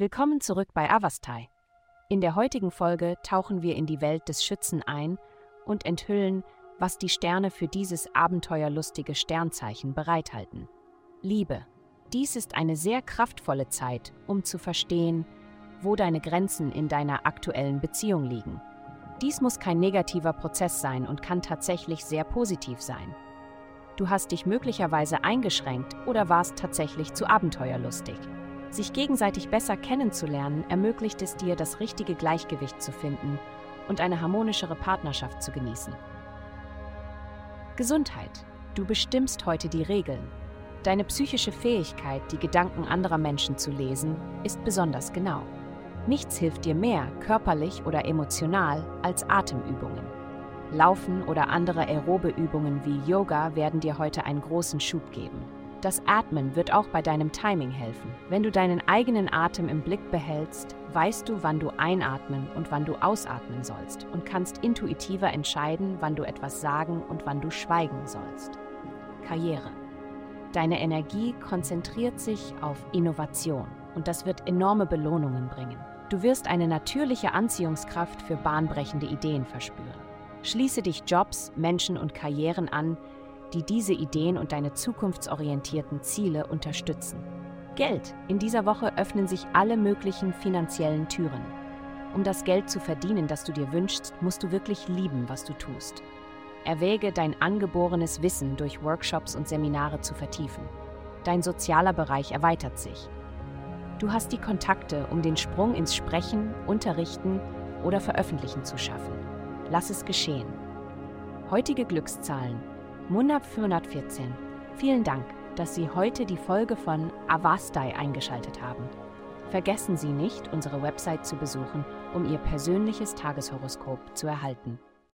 Willkommen zurück bei Avastai. In der heutigen Folge tauchen wir in die Welt des Schützen ein und enthüllen, was die Sterne für dieses abenteuerlustige Sternzeichen bereithalten. Liebe. Dies ist eine sehr kraftvolle Zeit, um zu verstehen, wo deine Grenzen in deiner aktuellen Beziehung liegen. Dies muss kein negativer Prozess sein und kann tatsächlich sehr positiv sein. Du hast dich möglicherweise eingeschränkt oder warst tatsächlich zu abenteuerlustig. Sich gegenseitig besser kennenzulernen ermöglicht es dir, das richtige Gleichgewicht zu finden und eine harmonischere Partnerschaft zu genießen. Gesundheit. Du bestimmst heute die Regeln. Deine psychische Fähigkeit, die Gedanken anderer Menschen zu lesen, ist besonders genau. Nichts hilft dir mehr, körperlich oder emotional, als Atemübungen. Laufen oder andere aerobe Übungen wie Yoga werden dir heute einen großen Schub geben. Das Atmen wird auch bei deinem Timing helfen. Wenn du deinen eigenen Atem im Blick behältst, weißt du, wann du einatmen und wann du ausatmen sollst und kannst intuitiver entscheiden, wann du etwas sagen und wann du schweigen sollst. Karriere. Deine Energie konzentriert sich auf Innovation und das wird enorme Belohnungen bringen. Du wirst eine natürliche Anziehungskraft für bahnbrechende Ideen verspüren. Schließe dich Jobs, Menschen und Karrieren an, die diese Ideen und deine zukunftsorientierten Ziele unterstützen. Geld. In dieser Woche öffnen sich alle möglichen finanziellen Türen. Um das Geld zu verdienen, das du dir wünschst, musst du wirklich lieben, was du tust. Erwäge, dein angeborenes Wissen durch Workshops und Seminare zu vertiefen. Dein sozialer Bereich erweitert sich. Du hast die Kontakte, um den Sprung ins Sprechen, Unterrichten oder Veröffentlichen zu schaffen. Lass es geschehen. Heutige Glückszahlen Munab 414. Vielen Dank, dass Sie heute die Folge von Avastai eingeschaltet haben. Vergessen Sie nicht, unsere Website zu besuchen, um Ihr persönliches Tageshoroskop zu erhalten.